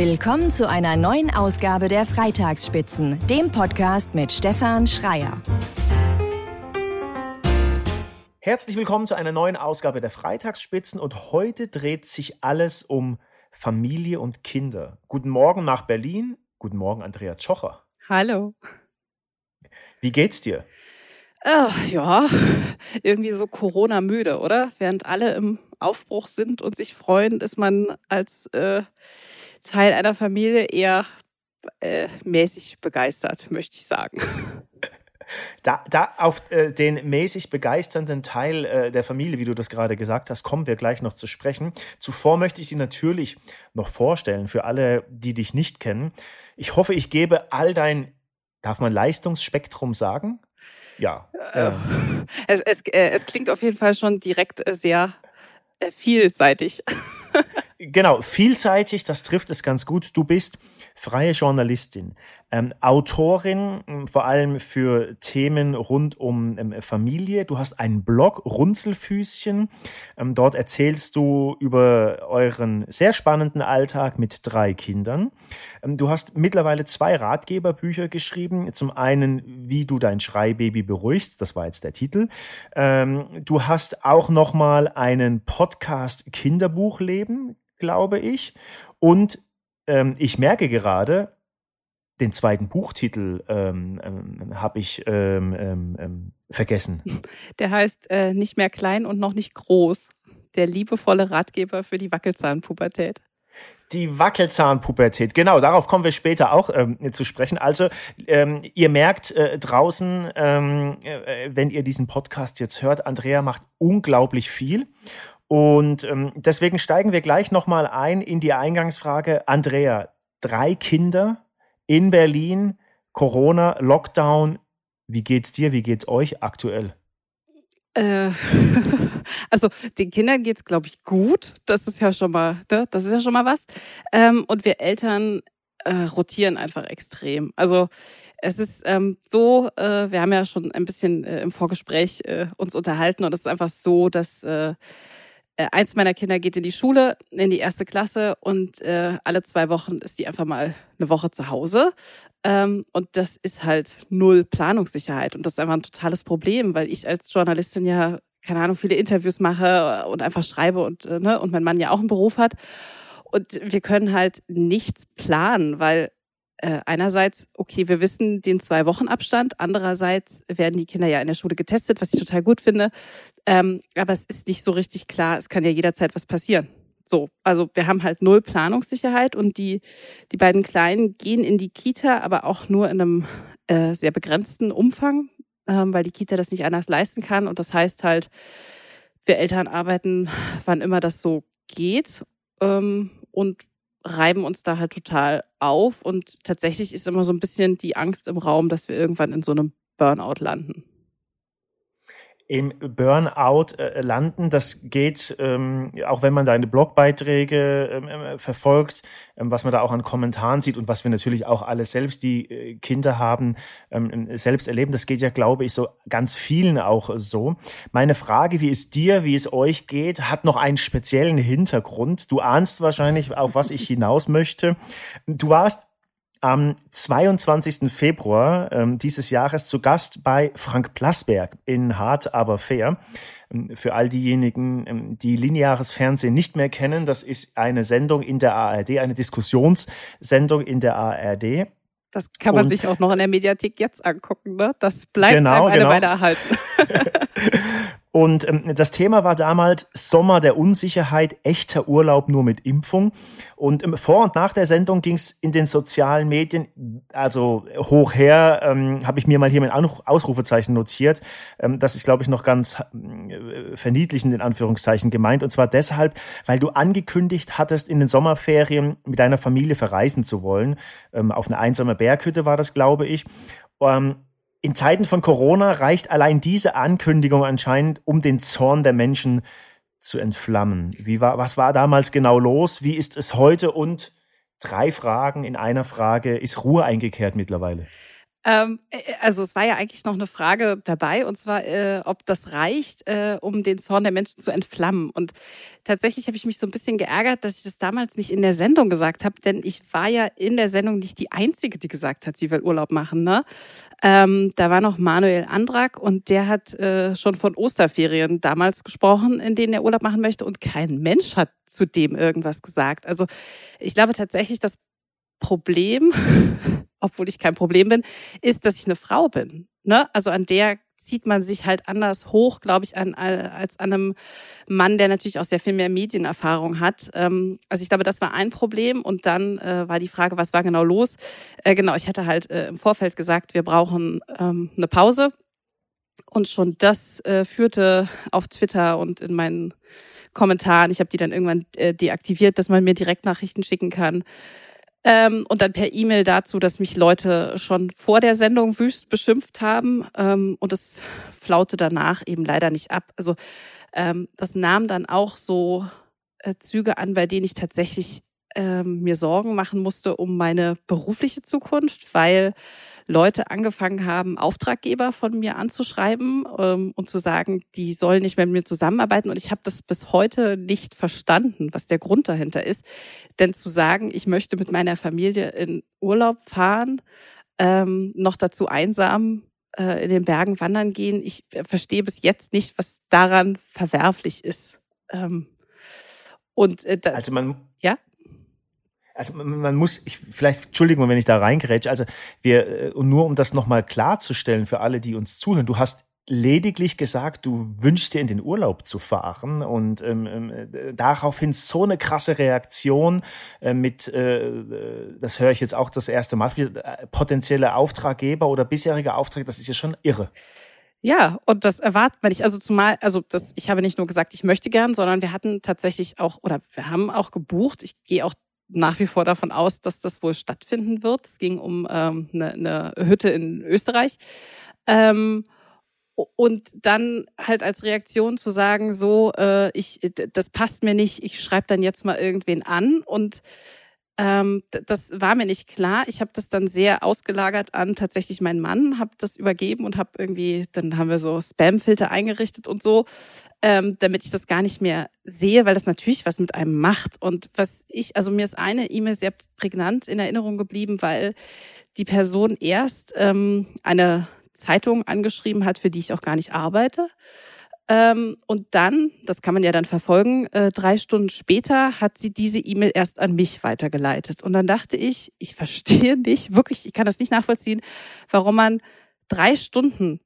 Willkommen zu einer neuen Ausgabe der Freitagsspitzen, dem Podcast mit Stefan Schreier. Herzlich willkommen zu einer neuen Ausgabe der Freitagsspitzen und heute dreht sich alles um Familie und Kinder. Guten Morgen nach Berlin. Guten Morgen, Andrea Tschocher. Hallo. Wie geht's dir? Oh, ja, irgendwie so Corona-müde, oder? Während alle im Aufbruch sind und sich freuen, ist man als äh, Teil einer Familie eher äh, mäßig begeistert, möchte ich sagen. Da, da auf äh, den mäßig begeisternden Teil äh, der Familie, wie du das gerade gesagt hast, kommen wir gleich noch zu sprechen. Zuvor möchte ich dich natürlich noch vorstellen für alle, die dich nicht kennen. Ich hoffe, ich gebe all dein, darf man Leistungsspektrum sagen? Ja. Äh, es, es, äh, es klingt auf jeden Fall schon direkt äh, sehr äh, vielseitig. genau, vielseitig, das trifft es ganz gut. Du bist freie Journalistin, ähm, Autorin, ähm, vor allem für Themen rund um ähm, Familie. Du hast einen Blog, Runzelfüßchen. Ähm, dort erzählst du über euren sehr spannenden Alltag mit drei Kindern. Ähm, du hast mittlerweile zwei Ratgeberbücher geschrieben. Zum einen, wie du dein Schreibaby beruhigst. Das war jetzt der Titel. Ähm, du hast auch noch mal einen Podcast Kinderbuchleben, glaube ich. Und ähm, ich merke gerade, den zweiten Buchtitel ähm, ähm, habe ich ähm, ähm, ähm, vergessen. Der heißt äh, Nicht mehr klein und noch nicht groß. Der liebevolle Ratgeber für die Wackelzahnpubertät. Die Wackelzahnpubertät, genau, darauf kommen wir später auch ähm, zu sprechen. Also, ähm, ihr merkt äh, draußen, ähm, äh, wenn ihr diesen Podcast jetzt hört, Andrea macht unglaublich viel. Und ähm, deswegen steigen wir gleich nochmal ein in die Eingangsfrage. Andrea, drei Kinder in Berlin, Corona, Lockdown. Wie geht's dir? Wie geht's euch aktuell? Äh, also den Kindern geht's, glaube ich, gut. Das ist ja schon mal, ne? das ist ja schon mal was. Ähm, und wir Eltern äh, rotieren einfach extrem. Also es ist ähm, so, äh, wir haben ja schon ein bisschen äh, im Vorgespräch äh, uns unterhalten und es ist einfach so, dass äh, eins meiner Kinder geht in die Schule, in die erste Klasse und äh, alle zwei Wochen ist die einfach mal eine Woche zu Hause. Ähm, und das ist halt null Planungssicherheit. Und das ist einfach ein totales Problem, weil ich als Journalistin ja, keine Ahnung, viele Interviews mache und einfach schreibe und, äh, ne, und mein Mann ja auch einen Beruf hat. Und wir können halt nichts planen, weil äh, einerseits, okay, wir wissen den zwei Wochen Abstand, andererseits werden die Kinder ja in der Schule getestet, was ich total gut finde. Ähm, aber es ist nicht so richtig klar, es kann ja jederzeit was passieren. So, also wir haben halt null Planungssicherheit und die, die beiden Kleinen gehen in die Kita, aber auch nur in einem äh, sehr begrenzten Umfang, ähm, weil die Kita das nicht anders leisten kann. Und das heißt halt, wir Eltern arbeiten, wann immer das so geht. Ähm, und reiben uns da halt total auf. Und tatsächlich ist immer so ein bisschen die Angst im Raum, dass wir irgendwann in so einem Burnout landen im Burnout äh, landen. Das geht, ähm, auch wenn man deine Blogbeiträge ähm, äh, verfolgt, ähm, was man da auch an Kommentaren sieht und was wir natürlich auch alle selbst, die äh, Kinder haben, ähm, selbst erleben. Das geht ja, glaube ich, so ganz vielen auch so. Meine Frage, wie es dir, wie es euch geht, hat noch einen speziellen Hintergrund. Du ahnst wahrscheinlich, auf was ich hinaus möchte. Du warst am 22. Februar ähm, dieses Jahres zu Gast bei Frank Plasberg in Hart aber fair. Ähm, für all diejenigen, ähm, die lineares Fernsehen nicht mehr kennen, das ist eine Sendung in der ARD, eine Diskussionssendung in der ARD. Das kann man Und, sich auch noch in der Mediathek jetzt angucken, ne? Das bleibt genau, einem eine genau. Weile erhalten. Und ähm, das Thema war damals Sommer der Unsicherheit, echter Urlaub nur mit Impfung. Und ähm, vor und nach der Sendung ging es in den sozialen Medien, also hoch her, ähm, habe ich mir mal hier mit Ausrufezeichen notiert. Ähm, das ist, glaube ich, noch ganz äh, verniedlichend in Anführungszeichen gemeint. Und zwar deshalb, weil du angekündigt hattest, in den Sommerferien mit deiner Familie verreisen zu wollen. Ähm, auf eine einsame Berghütte war das, glaube ich. Ähm, in Zeiten von Corona reicht allein diese Ankündigung anscheinend, um den Zorn der Menschen zu entflammen. Wie war, was war damals genau los? Wie ist es heute? Und drei Fragen in einer Frage. Ist Ruhe eingekehrt mittlerweile? Ähm, äh, also es war ja eigentlich noch eine Frage dabei, und zwar, äh, ob das reicht, äh, um den Zorn der Menschen zu entflammen. Und tatsächlich habe ich mich so ein bisschen geärgert, dass ich das damals nicht in der Sendung gesagt habe, denn ich war ja in der Sendung nicht die Einzige, die gesagt hat, sie will Urlaub machen. Ne? Ähm, da war noch Manuel Andrak und der hat äh, schon von Osterferien damals gesprochen, in denen er Urlaub machen möchte und kein Mensch hat zu dem irgendwas gesagt. Also ich glaube tatsächlich, das Problem obwohl ich kein Problem bin, ist, dass ich eine Frau bin. Ne? Also an der zieht man sich halt anders hoch, glaube ich, an, als an einem Mann, der natürlich auch sehr viel mehr Medienerfahrung hat. Ähm, also ich glaube, das war ein Problem. Und dann äh, war die Frage, was war genau los? Äh, genau, ich hatte halt äh, im Vorfeld gesagt, wir brauchen ähm, eine Pause. Und schon das äh, führte auf Twitter und in meinen Kommentaren, ich habe die dann irgendwann äh, deaktiviert, dass man mir Direktnachrichten schicken kann. Ähm, und dann per E-Mail dazu, dass mich Leute schon vor der Sendung wüst beschimpft haben. Ähm, und es flaute danach eben leider nicht ab. Also ähm, das nahm dann auch so äh, Züge an, bei denen ich tatsächlich ähm, mir Sorgen machen musste um meine berufliche Zukunft, weil Leute angefangen haben, Auftraggeber von mir anzuschreiben ähm, und zu sagen, die sollen nicht mehr mit mir zusammenarbeiten. Und ich habe das bis heute nicht verstanden, was der Grund dahinter ist. Denn zu sagen, ich möchte mit meiner Familie in Urlaub fahren, ähm, noch dazu einsam äh, in den Bergen wandern gehen, ich äh, verstehe bis jetzt nicht, was daran verwerflich ist. Ähm, und äh, also man also man muss, ich, vielleicht, Entschuldigung, wenn ich da reingerätsche, also wir, äh, und nur um das nochmal klarzustellen für alle, die uns zuhören, du hast lediglich gesagt, du wünschst dir in den Urlaub zu fahren und ähm, äh, daraufhin so eine krasse Reaktion äh, mit, äh, das höre ich jetzt auch das erste Mal, äh, potenzielle Auftraggeber oder bisherige Aufträge, das ist ja schon irre. Ja, und das erwartet man nicht. Also zumal, also das, ich habe nicht nur gesagt, ich möchte gern, sondern wir hatten tatsächlich auch, oder wir haben auch gebucht. Ich gehe auch nach wie vor davon aus, dass das wohl stattfinden wird. Es ging um ähm, eine, eine Hütte in Österreich. Ähm, und dann halt als Reaktion zu sagen, so, äh, ich, das passt mir nicht, ich schreibe dann jetzt mal irgendwen an und ähm, das war mir nicht klar. Ich habe das dann sehr ausgelagert an tatsächlich meinen Mann, habe das übergeben und habe irgendwie, dann haben wir so Spamfilter eingerichtet und so, ähm, damit ich das gar nicht mehr sehe, weil das natürlich was mit einem macht. Und was ich, also mir ist eine E-Mail sehr prägnant in Erinnerung geblieben, weil die Person erst ähm, eine Zeitung angeschrieben hat, für die ich auch gar nicht arbeite. Ähm, und dann, das kann man ja dann verfolgen, äh, drei Stunden später hat sie diese E-Mail erst an mich weitergeleitet. Und dann dachte ich, ich verstehe nicht, wirklich, ich kann das nicht nachvollziehen, warum man drei Stunden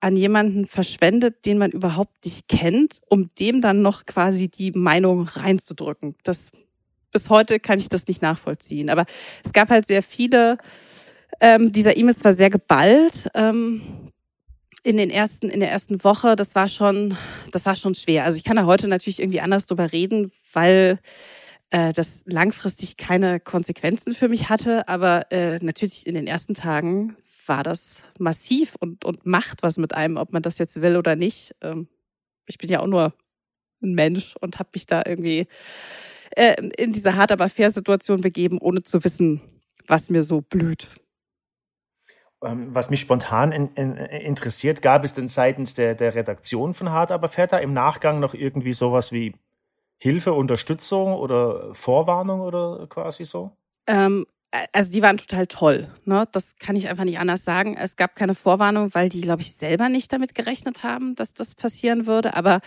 an jemanden verschwendet, den man überhaupt nicht kennt, um dem dann noch quasi die Meinung reinzudrücken. Das bis heute kann ich das nicht nachvollziehen. Aber es gab halt sehr viele ähm, dieser E-Mails war sehr geballt. Ähm, in den ersten, in der ersten Woche, das war schon, das war schon schwer. Also ich kann da heute natürlich irgendwie anders drüber reden, weil äh, das langfristig keine Konsequenzen für mich hatte. Aber äh, natürlich in den ersten Tagen war das massiv und, und macht was mit einem, ob man das jetzt will oder nicht. Ähm, ich bin ja auch nur ein Mensch und habe mich da irgendwie äh, in diese hart aber fair Situation begeben, ohne zu wissen, was mir so blüht. Ähm, was mich spontan in, in, interessiert, gab es denn seitens der, der Redaktion von Hart aber Fährter im Nachgang noch irgendwie sowas wie Hilfe, Unterstützung oder Vorwarnung oder quasi so? Ähm, also die waren total toll. Ne? Das kann ich einfach nicht anders sagen. Es gab keine Vorwarnung, weil die, glaube ich, selber nicht damit gerechnet haben, dass das passieren würde. Aber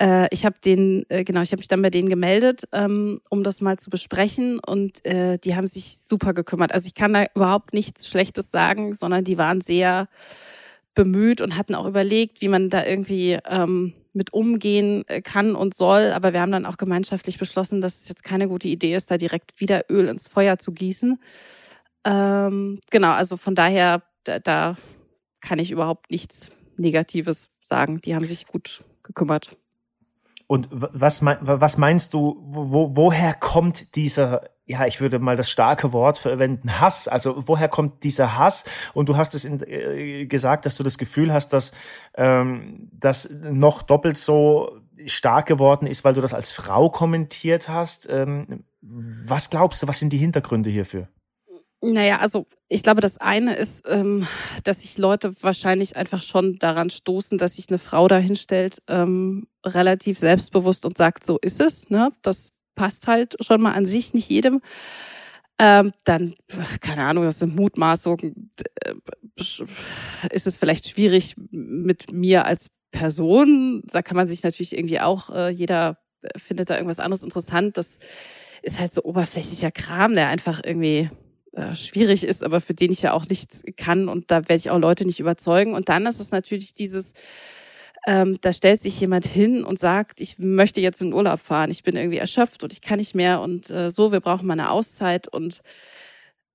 äh, ich habe den, äh, genau, ich habe mich dann bei denen gemeldet, ähm, um das mal zu besprechen und äh, die haben sich super gekümmert. Also ich kann da überhaupt nichts Schlechtes sagen, sondern die waren sehr bemüht und hatten auch überlegt, wie man da irgendwie ähm, mit umgehen äh, kann und soll. Aber wir haben dann auch gemeinschaftlich beschlossen, dass es jetzt keine gute Idee ist, da direkt wieder Öl ins Feuer zu gießen. Ähm, genau, also von daher, da, da kann ich überhaupt nichts Negatives sagen. Die haben sich gut gekümmert. Und was, was meinst du, wo, woher kommt dieser, ja, ich würde mal das starke Wort verwenden, Hass? Also woher kommt dieser Hass? Und du hast es in, äh, gesagt, dass du das Gefühl hast, dass ähm, das noch doppelt so stark geworden ist, weil du das als Frau kommentiert hast. Ähm, was glaubst du, was sind die Hintergründe hierfür? Naja, also ich glaube, das eine ist, ähm, dass sich Leute wahrscheinlich einfach schon daran stoßen, dass sich eine Frau da hinstellt, ähm, relativ selbstbewusst und sagt, so ist es. Ne? Das passt halt schon mal an sich nicht jedem. Ähm, dann, keine Ahnung, das sind Mutmaßungen. Äh, ist es vielleicht schwierig mit mir als Person? Da kann man sich natürlich irgendwie auch, äh, jeder findet da irgendwas anderes interessant. Das ist halt so oberflächlicher Kram, der einfach irgendwie äh, schwierig ist, aber für den ich ja auch nichts kann und da werde ich auch Leute nicht überzeugen. Und dann ist es natürlich dieses, ähm, da stellt sich jemand hin und sagt, ich möchte jetzt in Urlaub fahren, ich bin irgendwie erschöpft und ich kann nicht mehr und äh, so, wir brauchen mal eine Auszeit und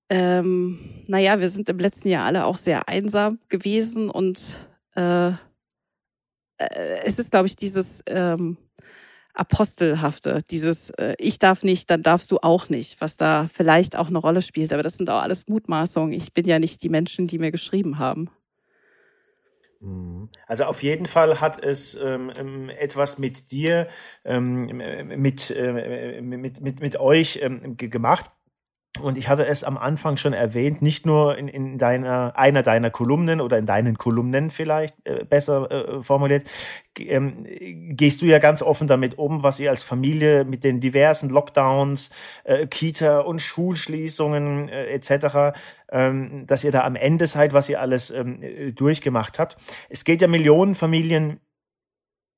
ähm, naja, wir sind im letzten Jahr alle auch sehr einsam gewesen und äh, äh, es ist, glaube ich, dieses ähm, Apostelhafte, dieses äh, Ich darf nicht, dann darfst du auch nicht, was da vielleicht auch eine Rolle spielt. Aber das sind auch alles Mutmaßungen. Ich bin ja nicht die Menschen, die mir geschrieben haben. Mhm. Also auf jeden Fall hat es ähm, ähm etwas mit dir, ähm, mit, äh, mit, mit, mit euch ähm, gemacht. Und ich hatte es am Anfang schon erwähnt, nicht nur in, in deiner, einer deiner Kolumnen oder in deinen Kolumnen vielleicht äh, besser äh, formuliert, ähm, gehst du ja ganz offen damit um, was ihr als Familie mit den diversen Lockdowns, äh, Kita und Schulschließungen äh, etc., ähm, dass ihr da am Ende seid, was ihr alles ähm, durchgemacht habt. Es geht ja Millionen Familien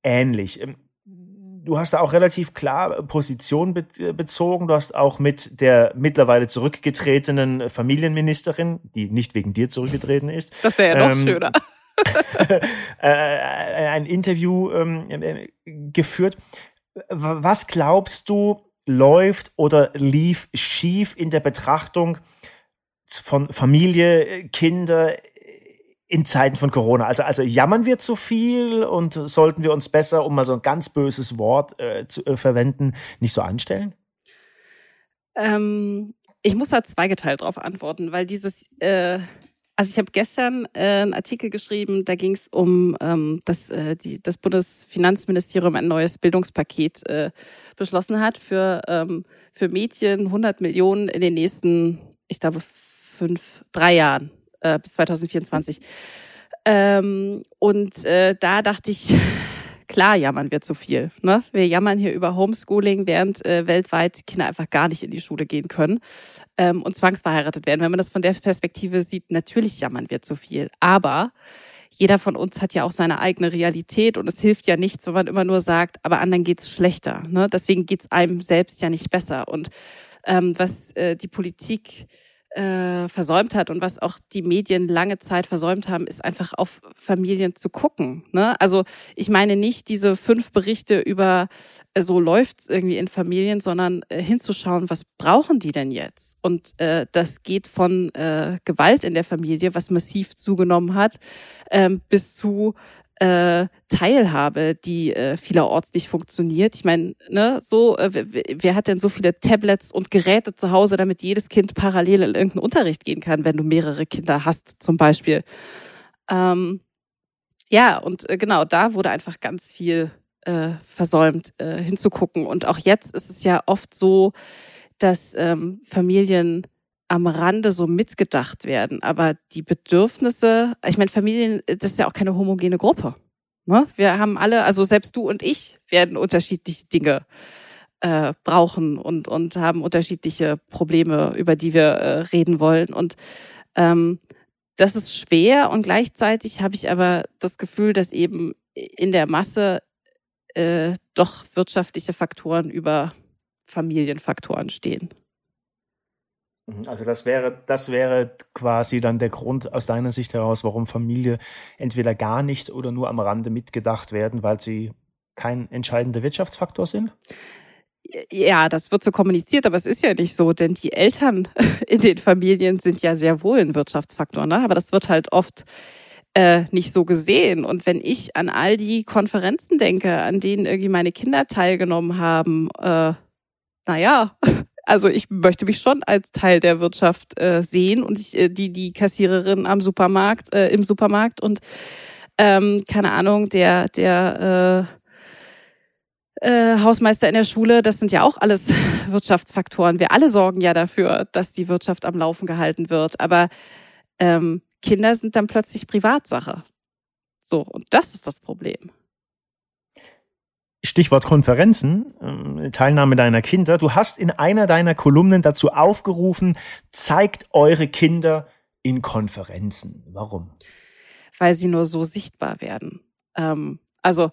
ähnlich. Du hast da auch relativ klar Position be bezogen. Du hast auch mit der mittlerweile zurückgetretenen Familienministerin, die nicht wegen dir zurückgetreten ist. Das wäre ja noch ähm, schöner. Äh, äh, ein Interview ähm, äh, geführt. Was glaubst du, läuft oder lief schief in der Betrachtung von Familie, Kinder in Zeiten von Corona? Also, also jammern wir zu viel und sollten wir uns besser, um mal so ein ganz böses Wort äh, zu äh, verwenden, nicht so anstellen? Ähm, ich muss da zweigeteilt drauf antworten, weil dieses, äh, also ich habe gestern äh, einen Artikel geschrieben, da ging es um, ähm, dass äh, die, das Bundesfinanzministerium ein neues Bildungspaket äh, beschlossen hat für, ähm, für Mädchen, 100 Millionen in den nächsten, ich glaube, fünf, drei Jahren äh, bis 2024. Ähm, und äh, da dachte ich, klar jammern wir zu viel. Ne? Wir jammern hier über Homeschooling, während äh, weltweit Kinder einfach gar nicht in die Schule gehen können ähm, und zwangsverheiratet werden. Wenn man das von der Perspektive sieht, natürlich jammern wir zu viel. Aber jeder von uns hat ja auch seine eigene Realität und es hilft ja nichts, wenn man immer nur sagt, aber anderen geht's schlechter. Ne? Deswegen geht's einem selbst ja nicht besser. Und ähm, was äh, die Politik äh, versäumt hat und was auch die Medien lange Zeit versäumt haben, ist einfach auf Familien zu gucken. Ne? Also ich meine nicht diese fünf Berichte über äh, so läuft's irgendwie in Familien, sondern äh, hinzuschauen, was brauchen die denn jetzt? Und äh, das geht von äh, Gewalt in der Familie, was massiv zugenommen hat, ähm, bis zu äh, Teilhabe, die äh, vielerorts nicht funktioniert. Ich meine, ne, so, äh, wer, hat denn so viele Tablets und Geräte zu Hause, damit jedes Kind parallel in irgendeinen Unterricht gehen kann, wenn du mehrere Kinder hast, zum Beispiel. Ähm, ja, und äh, genau, da wurde einfach ganz viel äh, versäumt, äh, hinzugucken. Und auch jetzt ist es ja oft so, dass ähm, Familien am Rande so mitgedacht werden. Aber die Bedürfnisse, ich meine, Familien, das ist ja auch keine homogene Gruppe. Ne? Wir haben alle, also selbst du und ich werden unterschiedliche Dinge äh, brauchen und, und haben unterschiedliche Probleme, über die wir äh, reden wollen. Und ähm, das ist schwer und gleichzeitig habe ich aber das Gefühl, dass eben in der Masse äh, doch wirtschaftliche Faktoren über Familienfaktoren stehen. Mhm, also das wäre, das wäre quasi dann der Grund aus deiner Sicht heraus, warum Familie entweder gar nicht oder nur am Rande mitgedacht werden, weil sie kein entscheidender Wirtschaftsfaktor sind? Ja, das wird so kommuniziert, aber es ist ja nicht so, denn die Eltern in den Familien sind ja sehr wohl ein Wirtschaftsfaktor, ne? aber das wird halt oft äh, nicht so gesehen. Und wenn ich an all die Konferenzen denke, an denen irgendwie meine Kinder teilgenommen haben, äh, naja, also ich möchte mich schon als Teil der Wirtschaft äh, sehen und ich, äh, die, die Kassiererin am Supermarkt, äh, im Supermarkt und ähm, keine Ahnung, der, der äh, Hausmeister in der Schule, das sind ja auch alles Wirtschaftsfaktoren. Wir alle sorgen ja dafür, dass die Wirtschaft am Laufen gehalten wird. Aber ähm, Kinder sind dann plötzlich Privatsache. So, und das ist das Problem. Stichwort Konferenzen, ähm, Teilnahme deiner Kinder. Du hast in einer deiner Kolumnen dazu aufgerufen, zeigt eure Kinder in Konferenzen. Warum? Weil sie nur so sichtbar werden. Ähm, also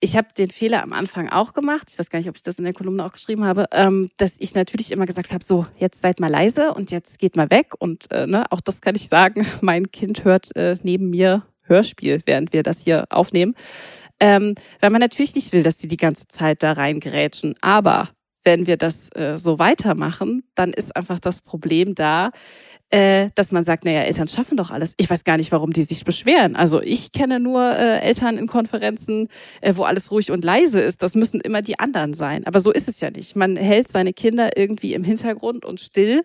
ich habe den Fehler am Anfang auch gemacht, ich weiß gar nicht, ob ich das in der Kolumne auch geschrieben habe, ähm, dass ich natürlich immer gesagt habe, so, jetzt seid mal leise und jetzt geht mal weg. Und äh, ne, auch das kann ich sagen, mein Kind hört äh, neben mir Hörspiel, während wir das hier aufnehmen. Ähm, weil man natürlich nicht will, dass sie die ganze Zeit da reingerätschen. Aber wenn wir das äh, so weitermachen, dann ist einfach das Problem da, äh, dass man sagt, naja, Eltern schaffen doch alles. Ich weiß gar nicht, warum die sich beschweren. Also ich kenne nur äh, Eltern in Konferenzen, äh, wo alles ruhig und leise ist. Das müssen immer die anderen sein. Aber so ist es ja nicht. Man hält seine Kinder irgendwie im Hintergrund und still,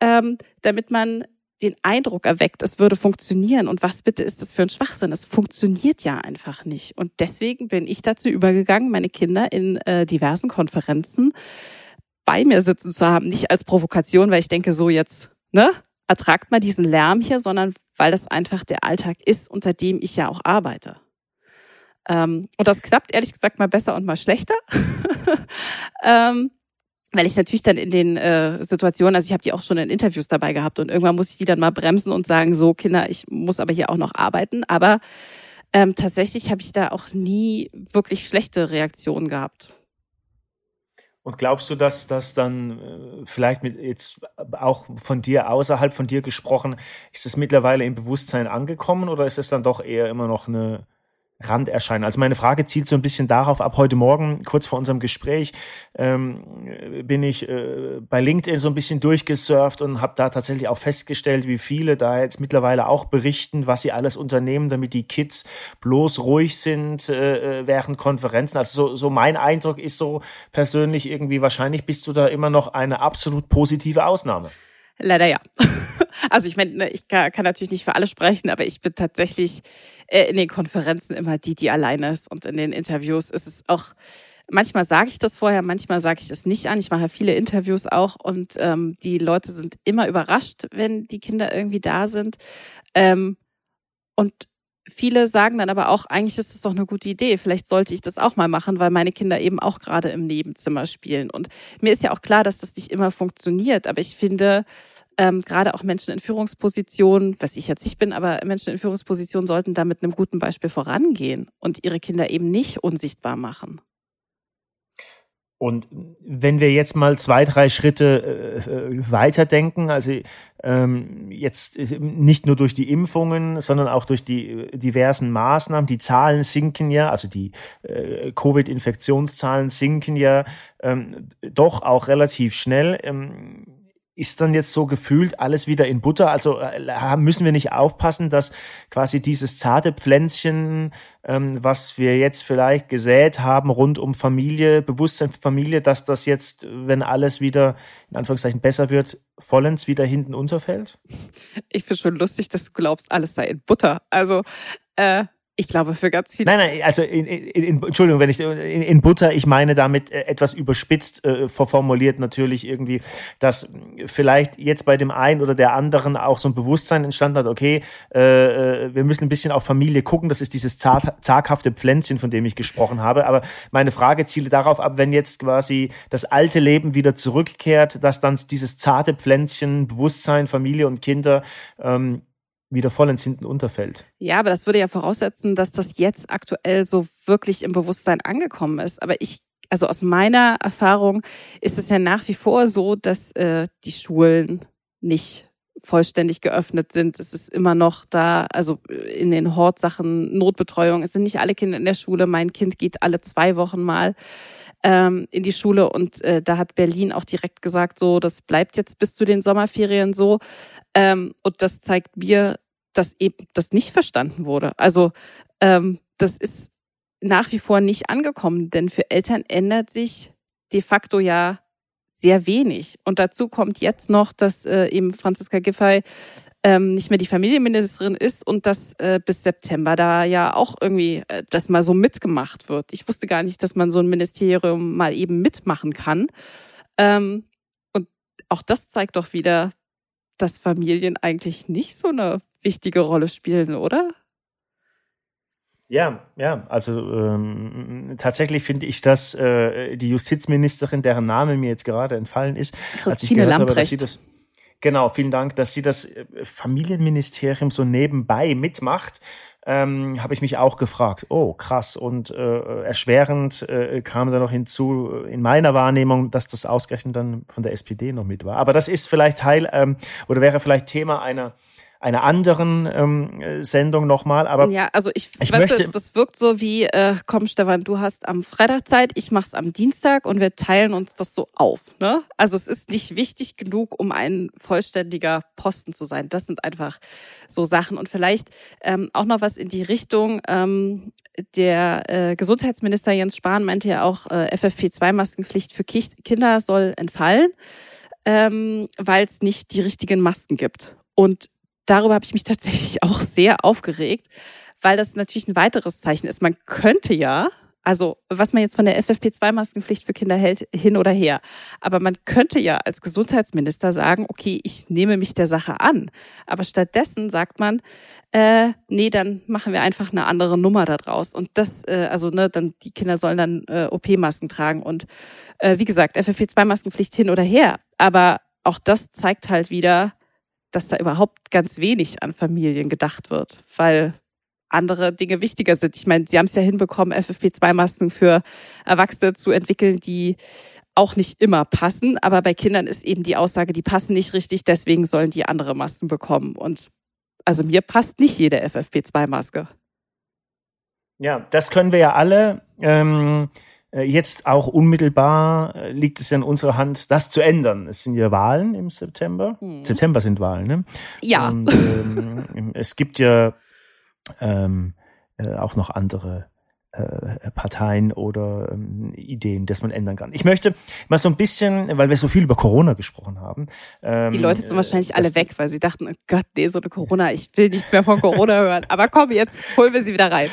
ähm, damit man den Eindruck erweckt, es würde funktionieren. Und was bitte ist das für ein Schwachsinn? Es funktioniert ja einfach nicht. Und deswegen bin ich dazu übergegangen, meine Kinder in äh, diversen Konferenzen bei mir sitzen zu haben. Nicht als Provokation, weil ich denke, so jetzt, ne, ertragt mal diesen Lärm hier, sondern weil das einfach der Alltag ist, unter dem ich ja auch arbeite. Ähm, und das klappt ehrlich gesagt mal besser und mal schlechter. ähm, weil ich natürlich dann in den äh, Situationen, also ich habe die auch schon in Interviews dabei gehabt und irgendwann muss ich die dann mal bremsen und sagen, so Kinder, ich muss aber hier auch noch arbeiten. Aber ähm, tatsächlich habe ich da auch nie wirklich schlechte Reaktionen gehabt. Und glaubst du, dass das dann äh, vielleicht mit jetzt auch von dir außerhalb von dir gesprochen, ist es mittlerweile im Bewusstsein angekommen oder ist es dann doch eher immer noch eine Rand erscheinen. Also meine Frage zielt so ein bisschen darauf ab. Heute Morgen, kurz vor unserem Gespräch, ähm, bin ich äh, bei LinkedIn so ein bisschen durchgesurft und habe da tatsächlich auch festgestellt, wie viele da jetzt mittlerweile auch berichten, was sie alles unternehmen, damit die Kids bloß ruhig sind äh, äh während Konferenzen. Also so, so mein Eindruck ist so persönlich irgendwie, wahrscheinlich bist du da immer noch eine absolut positive Ausnahme. Leider ja. Also ich meine, ne, ich kann, kann, natürlich nicht für alle sprechen, aber ich bin tatsächlich äh, in den Konferenzen immer die, die alleine ist. Und in den Interviews ist es auch, manchmal sage ich das vorher, manchmal sage ich das nicht an. Ich mache viele Interviews auch und ähm, die Leute sind immer überrascht, wenn die Kinder irgendwie da sind. Ähm, und viele sagen dann aber auch, eigentlich ist das doch eine gute Idee. Vielleicht sollte ich das auch mal machen, weil meine Kinder eben auch gerade im Nebenzimmer spielen. Und mir ist ja auch klar, dass das nicht immer funktioniert. Aber ich finde, ähm, gerade auch Menschen in Führungspositionen, was ich jetzt nicht bin, aber Menschen in Führungspositionen sollten da mit einem guten Beispiel vorangehen und ihre Kinder eben nicht unsichtbar machen. Und wenn wir jetzt mal zwei, drei Schritte äh, weiterdenken, also ähm, jetzt nicht nur durch die Impfungen, sondern auch durch die äh, diversen Maßnahmen, die Zahlen sinken ja, also die äh, Covid-Infektionszahlen sinken ja ähm, doch auch relativ schnell. Ähm, ist dann jetzt so gefühlt alles wieder in Butter? Also äh, müssen wir nicht aufpassen, dass quasi dieses zarte Pflänzchen, ähm, was wir jetzt vielleicht gesät haben rund um Familie, Bewusstsein für Familie, dass das jetzt, wenn alles wieder in Anführungszeichen besser wird, vollends wieder hinten unterfällt? Ich finde schon lustig, dass du glaubst, alles sei in Butter. Also äh, ich glaube, für ganz viele. Nein, nein, also in, in, in, Entschuldigung, wenn ich in, in Butter, ich meine damit äh, etwas überspitzt äh, formuliert natürlich irgendwie, dass vielleicht jetzt bei dem einen oder der anderen auch so ein Bewusstsein entstanden hat, okay, äh, äh, wir müssen ein bisschen auf Familie gucken, das ist dieses zart, zaghafte Pflänzchen, von dem ich gesprochen habe. Aber meine Frage ziele darauf ab, wenn jetzt quasi das alte Leben wieder zurückkehrt, dass dann dieses zarte Pflänzchen, Bewusstsein, Familie und Kinder ähm, wieder vollends hinten unterfällt. Ja, aber das würde ja voraussetzen, dass das jetzt aktuell so wirklich im Bewusstsein angekommen ist. Aber ich, also aus meiner Erfahrung ist es ja nach wie vor so, dass äh, die Schulen nicht vollständig geöffnet sind. Es ist immer noch da, also in den Hortsachen Notbetreuung. Es sind nicht alle Kinder in der Schule. Mein Kind geht alle zwei Wochen mal ähm, in die Schule und äh, da hat Berlin auch direkt gesagt, so, das bleibt jetzt bis zu den Sommerferien so. Ähm, und das zeigt mir, dass eben das nicht verstanden wurde. Also ähm, das ist nach wie vor nicht angekommen, denn für Eltern ändert sich de facto ja sehr wenig. Und dazu kommt jetzt noch, dass äh, eben Franziska Giffey ähm, nicht mehr die Familienministerin ist und dass äh, bis September da ja auch irgendwie äh, das mal so mitgemacht wird. Ich wusste gar nicht, dass man so ein Ministerium mal eben mitmachen kann. Ähm, und auch das zeigt doch wieder, dass Familien eigentlich nicht so eine wichtige Rolle spielen, oder? Ja, ja, also ähm, tatsächlich finde ich, dass äh, die Justizministerin, deren Name mir jetzt gerade entfallen ist, Christine als ich gehört Lamprecht. habe, dass sie das Genau, vielen Dank, dass sie das äh, Familienministerium so nebenbei mitmacht. Ähm, habe ich mich auch gefragt, oh krass und äh, erschwerend äh, kam da noch hinzu in meiner Wahrnehmung, dass das ausgerechnet dann von der SPD noch mit war. Aber das ist vielleicht Teil ähm, oder wäre vielleicht Thema einer einer anderen ähm, Sendung nochmal. Aber ja, also ich, ich weißt möchte, du, das wirkt so wie, äh, komm Stefan, du hast am Freitag Zeit, ich mach's am Dienstag und wir teilen uns das so auf. Ne? Also es ist nicht wichtig genug, um ein vollständiger Posten zu sein. Das sind einfach so Sachen. Und vielleicht ähm, auch noch was in die Richtung. Ähm, der äh, Gesundheitsminister Jens Spahn meinte ja auch, äh, FFP2-Maskenpflicht für Kinder soll entfallen, ähm, weil es nicht die richtigen Masken gibt. Und darüber habe ich mich tatsächlich auch sehr aufgeregt, weil das natürlich ein weiteres Zeichen ist. Man könnte ja, also was man jetzt von der FFP2-Maskenpflicht für Kinder hält, hin oder her, aber man könnte ja als Gesundheitsminister sagen, okay, ich nehme mich der Sache an. Aber stattdessen sagt man, äh, nee, dann machen wir einfach eine andere Nummer daraus. Und das, äh, also ne, dann die Kinder sollen dann äh, OP-Masken tragen. Und äh, wie gesagt, FFP2-Maskenpflicht hin oder her. Aber auch das zeigt halt wieder, dass da überhaupt ganz wenig an Familien gedacht wird, weil andere Dinge wichtiger sind. Ich meine, Sie haben es ja hinbekommen, FFP2-Masken für Erwachsene zu entwickeln, die auch nicht immer passen. Aber bei Kindern ist eben die Aussage, die passen nicht richtig, deswegen sollen die andere Masken bekommen. Und also mir passt nicht jede FFP2-Maske. Ja, das können wir ja alle. Ähm, äh, jetzt auch unmittelbar äh, liegt es ja in unserer Hand, das zu ändern. Es sind ja Wahlen im September. Hm. September sind Wahlen, ne? Ja. Und ähm, es gibt ja ähm, äh, auch noch andere äh, Parteien oder ähm, Ideen, dass man ändern kann. Ich möchte mal so ein bisschen, weil wir so viel über Corona gesprochen haben. Ähm, die Leute sind wahrscheinlich alle weg, weil sie dachten, oh Gott, nee, so eine Corona, ich will nichts mehr von Corona hören. Aber komm, jetzt holen wir sie wieder rein.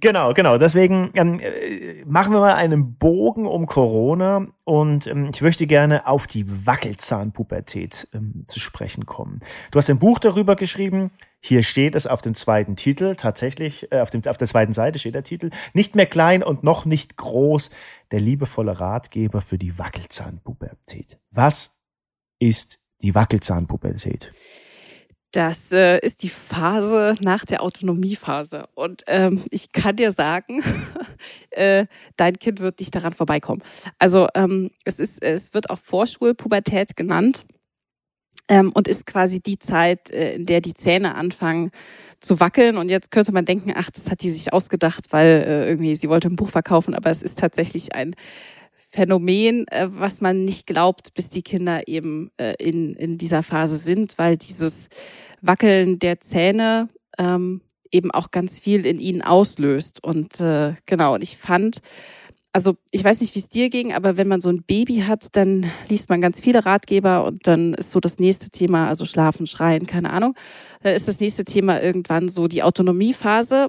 Genau, genau. Deswegen ähm, äh, machen wir mal einen Bogen um Corona und ähm, ich möchte gerne auf die Wackelzahnpubertät ähm, zu sprechen kommen. Du hast ein Buch darüber geschrieben. Hier steht es auf dem zweiten Titel, tatsächlich, äh, auf, dem, auf der zweiten Seite steht der Titel. Nicht mehr klein und noch nicht groß, der liebevolle Ratgeber für die Wackelzahnpubertät. Was ist die Wackelzahnpubertät? Das äh, ist die Phase nach der Autonomiephase. Und ähm, ich kann dir sagen, äh, dein Kind wird nicht daran vorbeikommen. Also ähm, es, ist, es wird auch Vorschulpubertät genannt ähm, und ist quasi die Zeit, äh, in der die Zähne anfangen zu wackeln. Und jetzt könnte man denken, ach, das hat die sich ausgedacht, weil äh, irgendwie sie wollte ein Buch verkaufen, aber es ist tatsächlich ein Phänomen, äh, was man nicht glaubt, bis die Kinder eben äh, in, in dieser Phase sind, weil dieses Wackeln der Zähne ähm, eben auch ganz viel in ihnen auslöst. Und äh, genau, und ich fand, also ich weiß nicht, wie es dir ging, aber wenn man so ein Baby hat, dann liest man ganz viele Ratgeber und dann ist so das nächste Thema, also schlafen, schreien, keine Ahnung, dann ist das nächste Thema irgendwann so die Autonomiephase.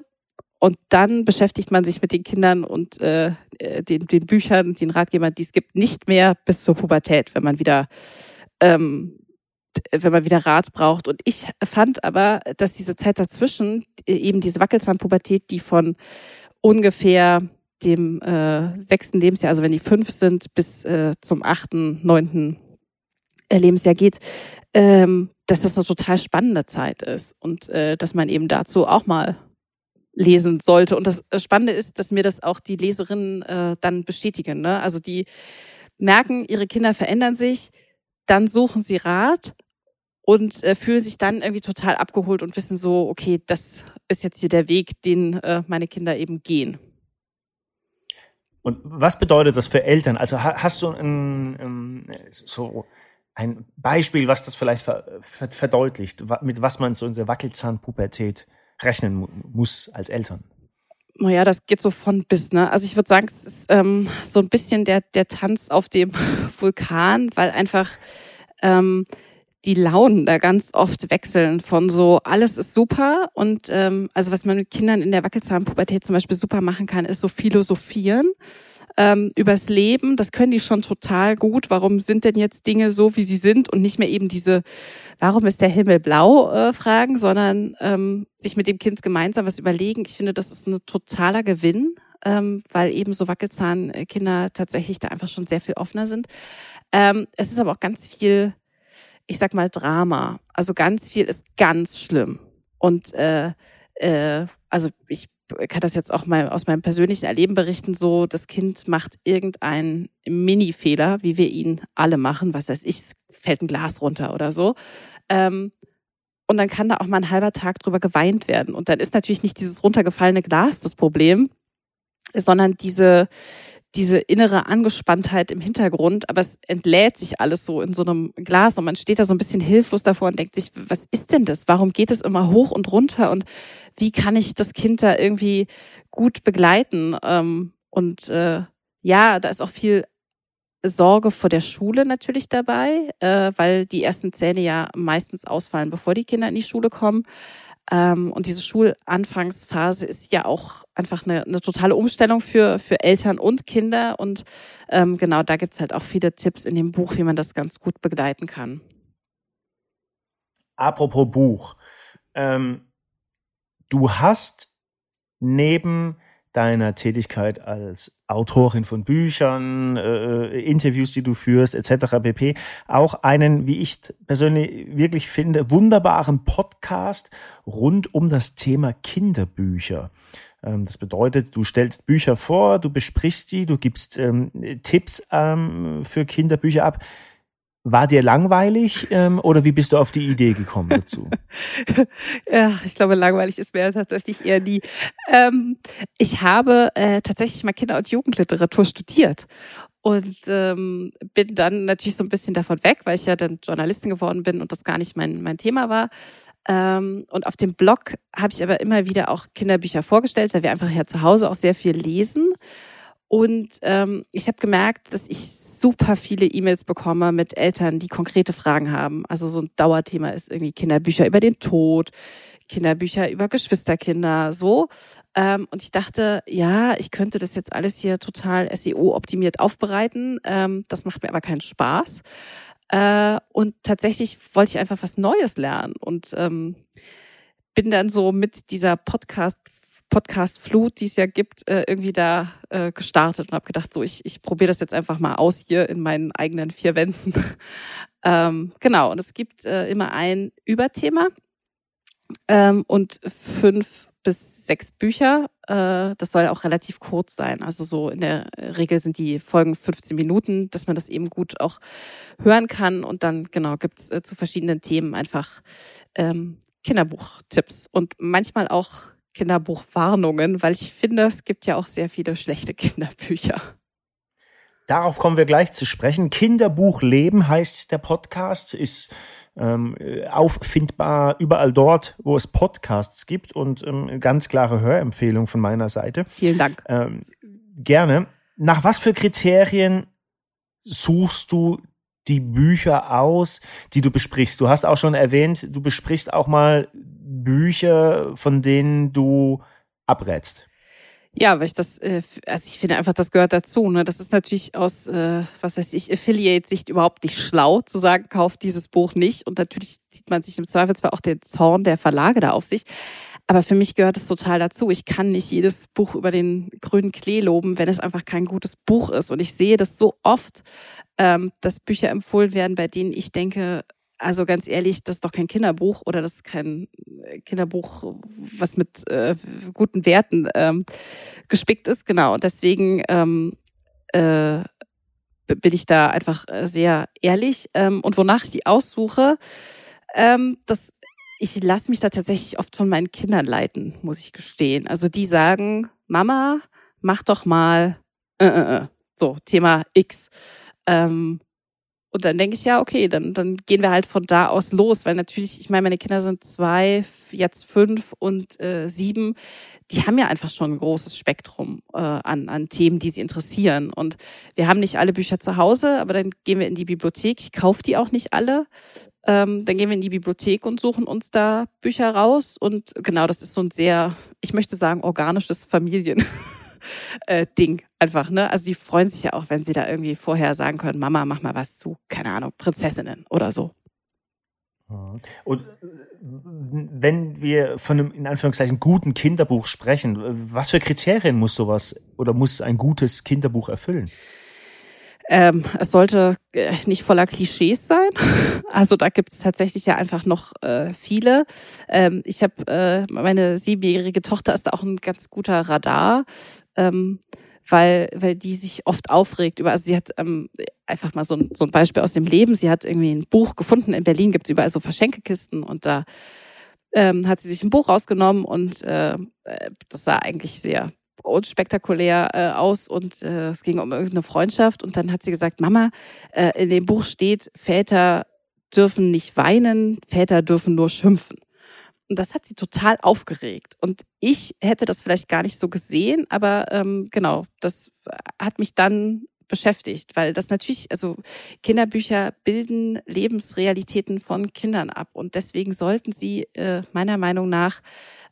Und dann beschäftigt man sich mit den Kindern und äh, äh, den, den Büchern, den Ratgebern, die es gibt, nicht mehr bis zur Pubertät, wenn man wieder ähm, wenn man wieder Rat braucht. Und ich fand aber, dass diese Zeit dazwischen, äh, eben diese Wackelzahnpubertät, die von ungefähr dem äh, sechsten Lebensjahr, also wenn die fünf sind, bis äh, zum achten, neunten äh, Lebensjahr geht, ähm, dass das eine total spannende Zeit ist und äh, dass man eben dazu auch mal lesen sollte. Und das äh, Spannende ist, dass mir das auch die Leserinnen äh, dann bestätigen. Ne? Also die merken, ihre Kinder verändern sich, dann suchen sie Rat und äh, fühlen sich dann irgendwie total abgeholt und wissen so, okay, das ist jetzt hier der Weg, den äh, meine Kinder eben gehen. Und was bedeutet das für Eltern? Also hast du ein, ein, so ein Beispiel, was das vielleicht verdeutlicht, mit was man so in der Wackelzahnpubertät rechnen muss als Eltern? Naja, das geht so von bis, ne? Also ich würde sagen, es ist ähm, so ein bisschen der, der Tanz auf dem Vulkan, weil einfach ähm, die Launen da ganz oft wechseln von so, alles ist super und ähm, also was man mit Kindern in der Wackelzahnpubertät zum Beispiel super machen kann, ist so philosophieren ähm, übers Leben. Das können die schon total gut. Warum sind denn jetzt Dinge so, wie sie sind und nicht mehr eben diese, warum ist der Himmel blau äh, Fragen, sondern ähm, sich mit dem Kind gemeinsam was überlegen. Ich finde, das ist ein totaler Gewinn, ähm, weil eben so Wackelzahnkinder tatsächlich da einfach schon sehr viel offener sind. Ähm, es ist aber auch ganz viel ich sag mal, Drama. Also ganz viel ist ganz schlimm. Und äh, äh, also ich kann das jetzt auch mal aus meinem persönlichen Erleben berichten, so das Kind macht irgendeinen Mini-Fehler, wie wir ihn alle machen, was weiß ich, fällt ein Glas runter oder so. Ähm, und dann kann da auch mal ein halber Tag drüber geweint werden. Und dann ist natürlich nicht dieses runtergefallene Glas das Problem, sondern diese, diese innere Angespanntheit im Hintergrund, aber es entlädt sich alles so in so einem Glas und man steht da so ein bisschen hilflos davor und denkt sich, was ist denn das? Warum geht es immer hoch und runter und wie kann ich das Kind da irgendwie gut begleiten? Ähm, und äh, ja, da ist auch viel Sorge vor der Schule natürlich dabei, äh, weil die ersten Zähne ja meistens ausfallen, bevor die Kinder in die Schule kommen. Ähm, und diese Schulanfangsphase ist ja auch einfach eine, eine totale Umstellung für, für Eltern und Kinder. Und ähm, genau da gibt's halt auch viele Tipps in dem Buch, wie man das ganz gut begleiten kann. Apropos Buch. Ähm, du hast neben deiner Tätigkeit als Autorin von Büchern, äh, Interviews, die du führst, etc. pp. Auch einen, wie ich persönlich wirklich finde, wunderbaren Podcast rund um das Thema Kinderbücher. Ähm, das bedeutet, du stellst Bücher vor, du besprichst die, du gibst ähm, Tipps ähm, für Kinderbücher ab. War dir langweilig ähm, oder wie bist du auf die Idee gekommen dazu? ja, ich glaube, langweilig ist mir tatsächlich eher nie. Ähm, ich habe äh, tatsächlich mal Kinder- und Jugendliteratur studiert und ähm, bin dann natürlich so ein bisschen davon weg, weil ich ja dann Journalistin geworden bin und das gar nicht mein, mein Thema war. Ähm, und auf dem Blog habe ich aber immer wieder auch Kinderbücher vorgestellt, weil wir einfach ja zu Hause auch sehr viel lesen. Und ähm, ich habe gemerkt, dass ich super viele E-Mails bekomme mit Eltern, die konkrete Fragen haben. Also so ein Dauerthema ist irgendwie Kinderbücher über den Tod, Kinderbücher über Geschwisterkinder, so. Ähm, und ich dachte, ja, ich könnte das jetzt alles hier total SEO-optimiert aufbereiten. Ähm, das macht mir aber keinen Spaß. Äh, und tatsächlich wollte ich einfach was Neues lernen und ähm, bin dann so mit dieser Podcast Podcast-Flut, die es ja gibt, äh, irgendwie da äh, gestartet und habe gedacht, so ich, ich probiere das jetzt einfach mal aus hier in meinen eigenen vier Wänden. ähm, genau, und es gibt äh, immer ein Überthema ähm, und fünf bis sechs Bücher. Äh, das soll auch relativ kurz sein. Also so in der Regel sind die Folgen 15 Minuten, dass man das eben gut auch hören kann. Und dann genau gibt's äh, zu verschiedenen Themen einfach ähm, Kinderbuchtipps und manchmal auch Kinderbuchwarnungen, weil ich finde, es gibt ja auch sehr viele schlechte Kinderbücher. Darauf kommen wir gleich zu sprechen. Kinderbuch Leben heißt der Podcast, ist ähm, auffindbar überall dort, wo es Podcasts gibt und ähm, ganz klare Hörempfehlung von meiner Seite. Vielen Dank. Ähm, gerne. Nach was für Kriterien suchst du die Bücher aus, die du besprichst? Du hast auch schon erwähnt, du besprichst auch mal Bücher, von denen du abrätst? Ja, weil ich das, äh, also ich finde einfach, das gehört dazu. Ne? Das ist natürlich aus, äh, was weiß ich, Affiliate-Sicht überhaupt nicht schlau zu sagen, kauft dieses Buch nicht. Und natürlich zieht man sich im Zweifelsfall auch den Zorn der Verlage da auf sich. Aber für mich gehört es total dazu. Ich kann nicht jedes Buch über den grünen Klee loben, wenn es einfach kein gutes Buch ist. Und ich sehe das so oft, ähm, dass Bücher empfohlen werden, bei denen ich denke, also ganz ehrlich, das ist doch kein Kinderbuch oder das ist kein äh, Kinderbuch, was mit äh, guten Werten ähm, gespickt ist. Genau. Und deswegen ähm, äh, bin ich da einfach äh, sehr ehrlich. Ähm, und wonach ich die aussuche, ähm, das, ich lasse mich da tatsächlich oft von meinen Kindern leiten, muss ich gestehen. Also die sagen, Mama, mach doch mal äh, äh, äh. so Thema X. Ähm, und dann denke ich, ja, okay, dann, dann gehen wir halt von da aus los, weil natürlich, ich meine, meine Kinder sind zwei, jetzt fünf und äh, sieben. Die haben ja einfach schon ein großes Spektrum äh, an, an Themen, die sie interessieren. Und wir haben nicht alle Bücher zu Hause, aber dann gehen wir in die Bibliothek. Ich kaufe die auch nicht alle. Ähm, dann gehen wir in die Bibliothek und suchen uns da Bücher raus. Und genau, das ist so ein sehr, ich möchte sagen, organisches Familien. äh, Ding einfach, ne? Also die freuen sich ja auch, wenn sie da irgendwie vorher sagen können, Mama, mach mal was zu, keine Ahnung, Prinzessinnen oder so. Und wenn wir von einem in Anführungszeichen guten Kinderbuch sprechen, was für Kriterien muss sowas oder muss ein gutes Kinderbuch erfüllen? Ähm, es sollte äh, nicht voller Klischees sein. Also da gibt es tatsächlich ja einfach noch äh, viele. Ähm, ich habe äh, meine siebenjährige Tochter ist da auch ein ganz guter Radar, ähm, weil weil die sich oft aufregt über. Also sie hat ähm, einfach mal so ein, so ein Beispiel aus dem Leben. Sie hat irgendwie ein Buch gefunden. In Berlin gibt es überall so Verschenkekisten und da ähm, hat sie sich ein Buch rausgenommen und äh, das sah eigentlich sehr unspektakulär äh, aus und äh, es ging um irgendeine Freundschaft und dann hat sie gesagt, Mama, äh, in dem Buch steht, Väter dürfen nicht weinen, Väter dürfen nur schimpfen. Und das hat sie total aufgeregt. Und ich hätte das vielleicht gar nicht so gesehen, aber ähm, genau, das hat mich dann beschäftigt, weil das natürlich, also Kinderbücher bilden Lebensrealitäten von Kindern ab und deswegen sollten sie äh, meiner Meinung nach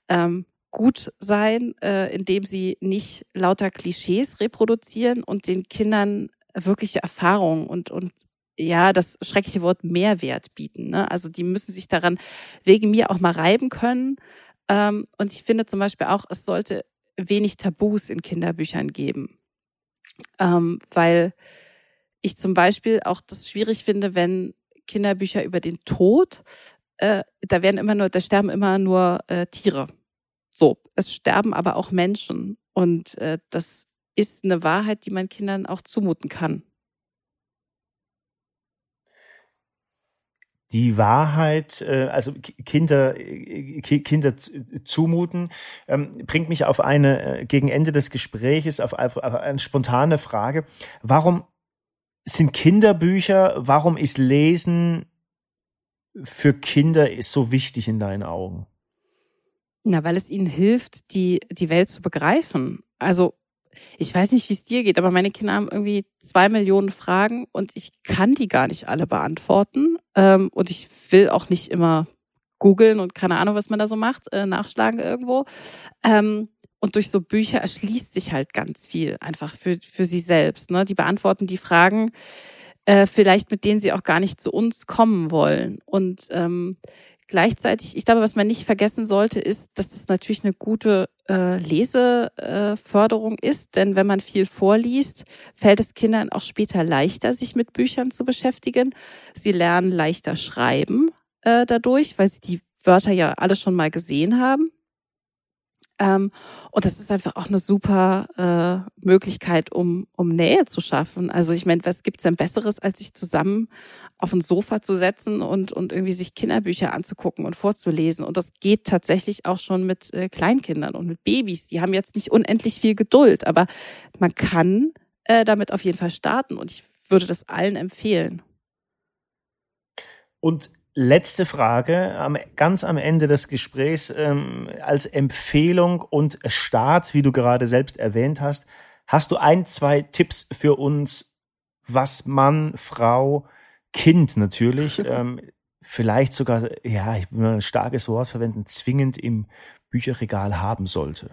ähm, gut sein, äh, indem sie nicht lauter Klischees reproduzieren und den Kindern wirkliche Erfahrungen und, und ja, das schreckliche Wort Mehrwert bieten. Ne? Also die müssen sich daran wegen mir auch mal reiben können. Ähm, und ich finde zum Beispiel auch, es sollte wenig Tabus in Kinderbüchern geben. Ähm, weil ich zum Beispiel auch das schwierig finde, wenn Kinderbücher über den Tod, äh, da werden immer nur, da sterben immer nur äh, Tiere. So, es sterben aber auch Menschen. Und äh, das ist eine Wahrheit, die man Kindern auch zumuten kann. Die Wahrheit, äh, also Kinder, äh, Kinder zumuten, ähm, bringt mich auf eine, äh, gegen Ende des Gespräches, auf, auf eine spontane Frage. Warum sind Kinderbücher, warum ist Lesen für Kinder so wichtig in deinen Augen? Na, weil es ihnen hilft, die, die Welt zu begreifen. Also, ich weiß nicht, wie es dir geht, aber meine Kinder haben irgendwie zwei Millionen Fragen und ich kann die gar nicht alle beantworten. Ähm, und ich will auch nicht immer googeln und keine Ahnung, was man da so macht, äh, nachschlagen irgendwo. Ähm, und durch so Bücher erschließt sich halt ganz viel einfach für, für sie selbst. Ne? Die beantworten die Fragen, äh, vielleicht mit denen sie auch gar nicht zu uns kommen wollen. Und ähm, Gleichzeitig, ich glaube, was man nicht vergessen sollte, ist, dass das natürlich eine gute äh, Leseförderung äh, ist. Denn wenn man viel vorliest, fällt es Kindern auch später leichter, sich mit Büchern zu beschäftigen. Sie lernen leichter schreiben äh, dadurch, weil sie die Wörter ja alle schon mal gesehen haben. Ähm, und das ist einfach auch eine super äh, Möglichkeit, um, um Nähe zu schaffen. Also ich meine, was gibt's denn Besseres, als sich zusammen auf ein Sofa zu setzen und, und irgendwie sich Kinderbücher anzugucken und vorzulesen. Und das geht tatsächlich auch schon mit äh, Kleinkindern und mit Babys. Die haben jetzt nicht unendlich viel Geduld, aber man kann äh, damit auf jeden Fall starten. Und ich würde das allen empfehlen. Und letzte Frage, am, ganz am Ende des Gesprächs, ähm, als Empfehlung und Start, wie du gerade selbst erwähnt hast, hast du ein, zwei Tipps für uns, was Mann, Frau, Kind natürlich, ähm, vielleicht sogar, ja, ich will mal ein starkes Wort verwenden, zwingend im Bücherregal haben sollte?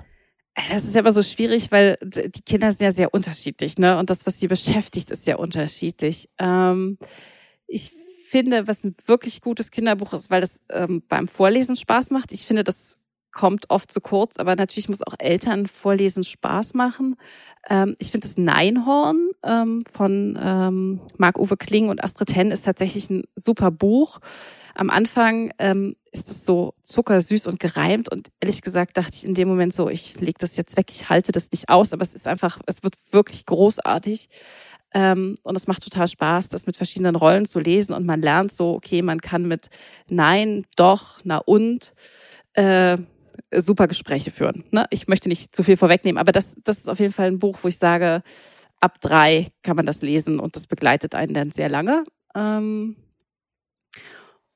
Das ist ja immer so schwierig, weil die Kinder sind ja sehr unterschiedlich, ne? Und das, was sie beschäftigt, ist ja unterschiedlich. Ähm, ich finde, was ein wirklich gutes Kinderbuch ist, weil das ähm, beim Vorlesen Spaß macht. Ich finde, das kommt oft zu kurz, aber natürlich muss auch Eltern Vorlesen Spaß machen. Ähm, ich finde das Neinhorn ähm, von ähm, Marc-Uwe Kling und Astrid Henn ist tatsächlich ein super Buch. Am Anfang ähm, ist es so zuckersüß und gereimt und ehrlich gesagt dachte ich in dem Moment so, ich lege das jetzt weg, ich halte das nicht aus, aber es ist einfach, es wird wirklich großartig. Ähm, und es macht total Spaß, das mit verschiedenen Rollen zu lesen. Und man lernt so, okay, man kann mit Nein, doch, na und äh, super Gespräche führen. Ne? Ich möchte nicht zu viel vorwegnehmen, aber das, das ist auf jeden Fall ein Buch, wo ich sage, ab drei kann man das lesen und das begleitet einen dann sehr lange. Ähm,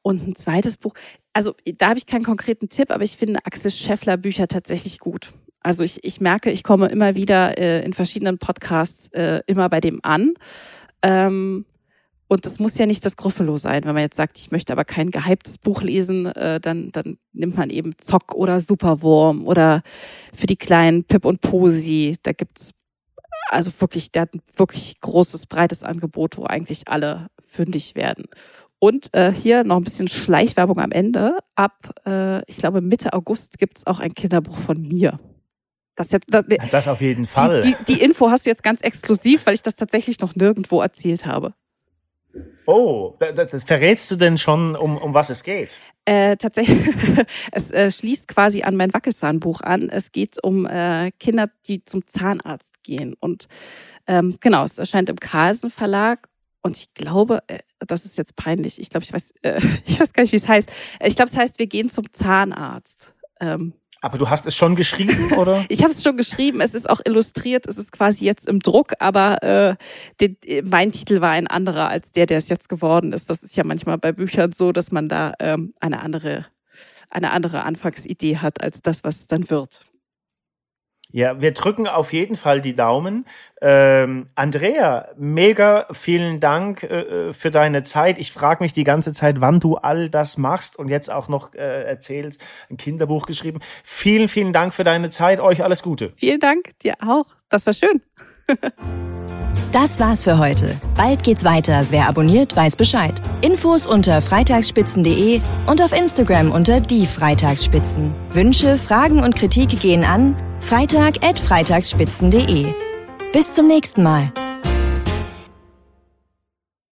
und ein zweites Buch, also da habe ich keinen konkreten Tipp, aber ich finde Axel Scheffler Bücher tatsächlich gut. Also ich, ich merke, ich komme immer wieder äh, in verschiedenen Podcasts äh, immer bei dem an. Ähm, und das muss ja nicht das Gruffalo sein. Wenn man jetzt sagt, ich möchte aber kein gehyptes Buch lesen, äh, dann, dann nimmt man eben Zock oder Superwurm oder für die kleinen Pip und Posi. Da gibt's also wirklich, der hat ein wirklich großes, breites Angebot, wo eigentlich alle fündig werden. Und äh, hier noch ein bisschen Schleichwerbung am Ende. Ab, äh, ich glaube, Mitte August gibt's auch ein Kinderbuch von mir. Das, jetzt, das, das auf jeden Fall. Die, die, die Info hast du jetzt ganz exklusiv, weil ich das tatsächlich noch nirgendwo erzählt habe. Oh, verrätst du denn schon, um, um was es geht? Äh, tatsächlich, es äh, schließt quasi an mein Wackelzahnbuch an. Es geht um äh, Kinder, die zum Zahnarzt gehen. Und ähm, genau, es erscheint im Carlsen Verlag. Und ich glaube, äh, das ist jetzt peinlich. Ich glaube, ich weiß, äh, ich weiß gar nicht, wie es heißt. Ich glaube, es heißt, wir gehen zum Zahnarzt. Ähm, aber du hast es schon geschrieben, oder? ich habe es schon geschrieben. Es ist auch illustriert. Es ist quasi jetzt im Druck, aber äh, den, mein Titel war ein anderer als der, der es jetzt geworden ist. Das ist ja manchmal bei Büchern so, dass man da ähm, eine andere eine andere Anfangsidee hat als das, was es dann wird. Ja, wir drücken auf jeden Fall die Daumen. Ähm, Andrea, mega vielen Dank äh, für deine Zeit. Ich frage mich die ganze Zeit, wann du all das machst und jetzt auch noch äh, erzählt, ein Kinderbuch geschrieben. Vielen, vielen Dank für deine Zeit. Euch alles Gute. Vielen Dank, dir auch. Das war schön. Das war's für heute. Bald geht's weiter. Wer abonniert, weiß Bescheid. Infos unter freitagsspitzen.de und auf Instagram unter die Freitagsspitzen. Wünsche, Fragen und Kritik gehen an freitag.freitagsspitzen.de. Bis zum nächsten Mal.